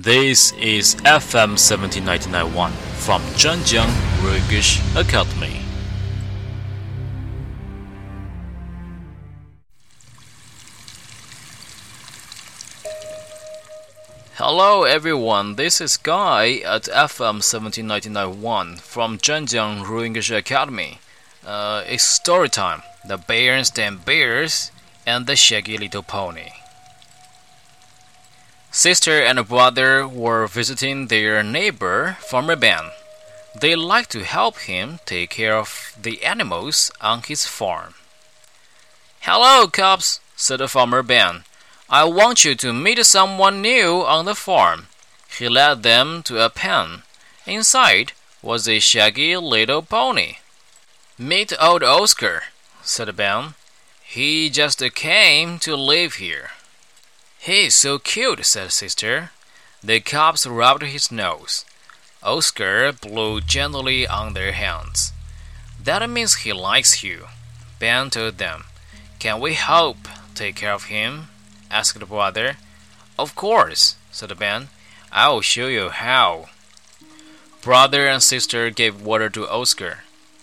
This is FM 17991 from Zhenjiang English Academy. Hello everyone, this is Guy at FM 17991 from Zhenjiang English Academy. Uh, it's story time. The Berenstain Bears and the Shaggy Little Pony. Sister and brother were visiting their neighbor, Farmer Ben. They liked to help him take care of the animals on his farm. Hello, cubs, said Farmer Ben. I want you to meet someone new on the farm. He led them to a pen. Inside was a shaggy little pony. Meet old Oscar, said Ben. He just came to live here. He's so cute, said Sister. The cubs rubbed his nose. Oscar blew gently on their hands. That means he likes you, Ben told them. Can we help take care of him? asked the brother. Of course, said Ben. I'll show you how. Brother and sister gave water to Oscar.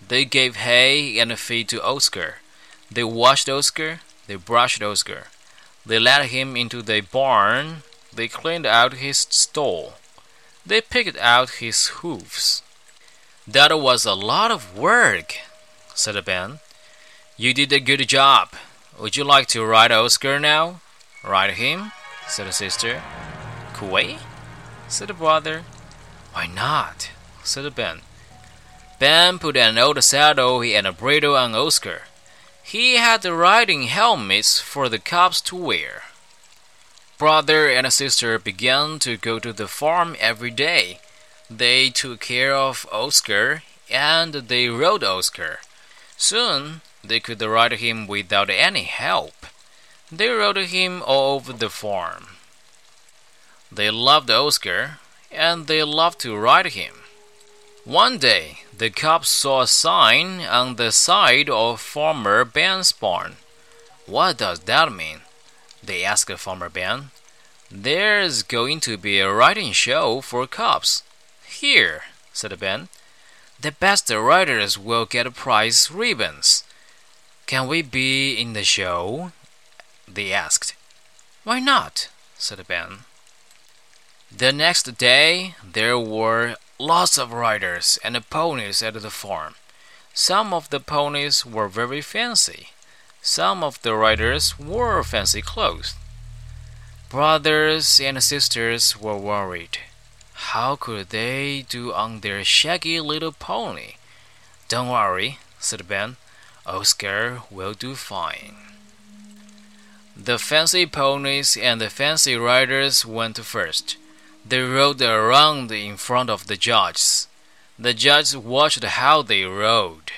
They gave hay and feed to Oscar. They washed Oscar. They brushed Oscar. They led him into the barn. They cleaned out his stall. They picked out his hoofs. That was a lot of work, said Ben. You did a good job. Would you like to ride Oscar now? Ride him? said the sister. Kuwait? said the brother. Why not? said Ben. Ben put an old saddle and a bridle on Oscar. He had the riding helmets for the cubs to wear. Brother and sister began to go to the farm every day. They took care of Oscar and they rode Oscar. Soon they could ride him without any help. They rode him all over the farm. They loved Oscar and they loved to ride him. One day, the cops saw a sign on the side of Farmer Ben's barn. What does that mean? They asked Farmer Ben. There's going to be a riding show for cops. Here, said Ben. The best riders will get prize ribbons. Can we be in the show? They asked. Why not? said Ben. The next day, there were lots of riders and ponies at the farm. Some of the ponies were very fancy. Some of the riders wore fancy clothes. Brothers and sisters were worried. How could they do on their shaggy little pony? Don't worry, said Ben. Oscar will do fine. The fancy ponies and the fancy riders went first. They rode around in front of the judges. The judges watched how they rode.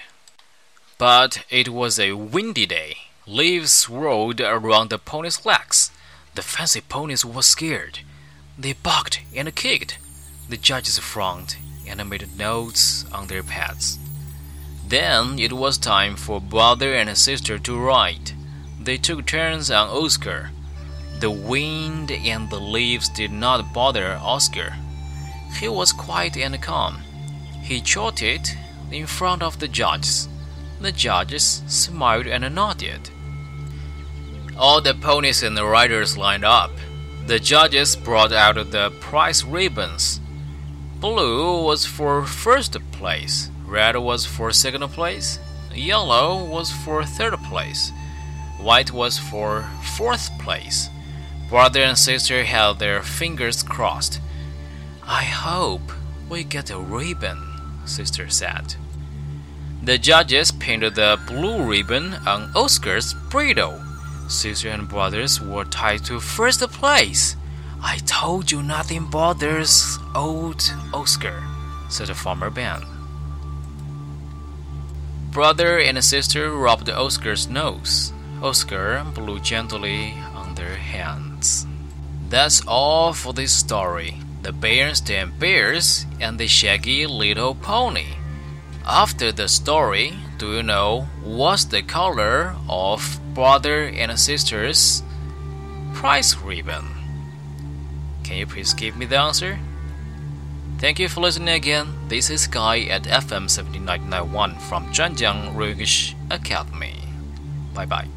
But it was a windy day. Leaves swirled around the ponies' legs. The fancy ponies were scared. They barked and kicked. The judges frowned and made notes on their pads. Then it was time for brother and sister to ride. They took turns on Oscar. The wind and the leaves did not bother Oscar. He was quiet and calm. He trotted in front of the judges. The judges smiled and nodded. All the ponies and the riders lined up. The judges brought out the prize ribbons. Blue was for first place, red was for second place, yellow was for third place, white was for fourth place. Brother and sister held their fingers crossed. I hope we get a ribbon, sister said. The judges pinned the blue ribbon on Oscar's bridle. Sister and brothers were tied to first place. I told you nothing bothers old Oscar, said the Farmer Ben. Brother and sister rubbed Oscar's nose. Oscar blew gently on their hands. That's all for this story. The Berenstain Bears and the Shaggy Little Pony. After the story, do you know what's the color of brother and sister's prize ribbon? Can you please give me the answer? Thank you for listening again. This is Guy at FM 7991 from Zhanjiang English Academy. Bye bye.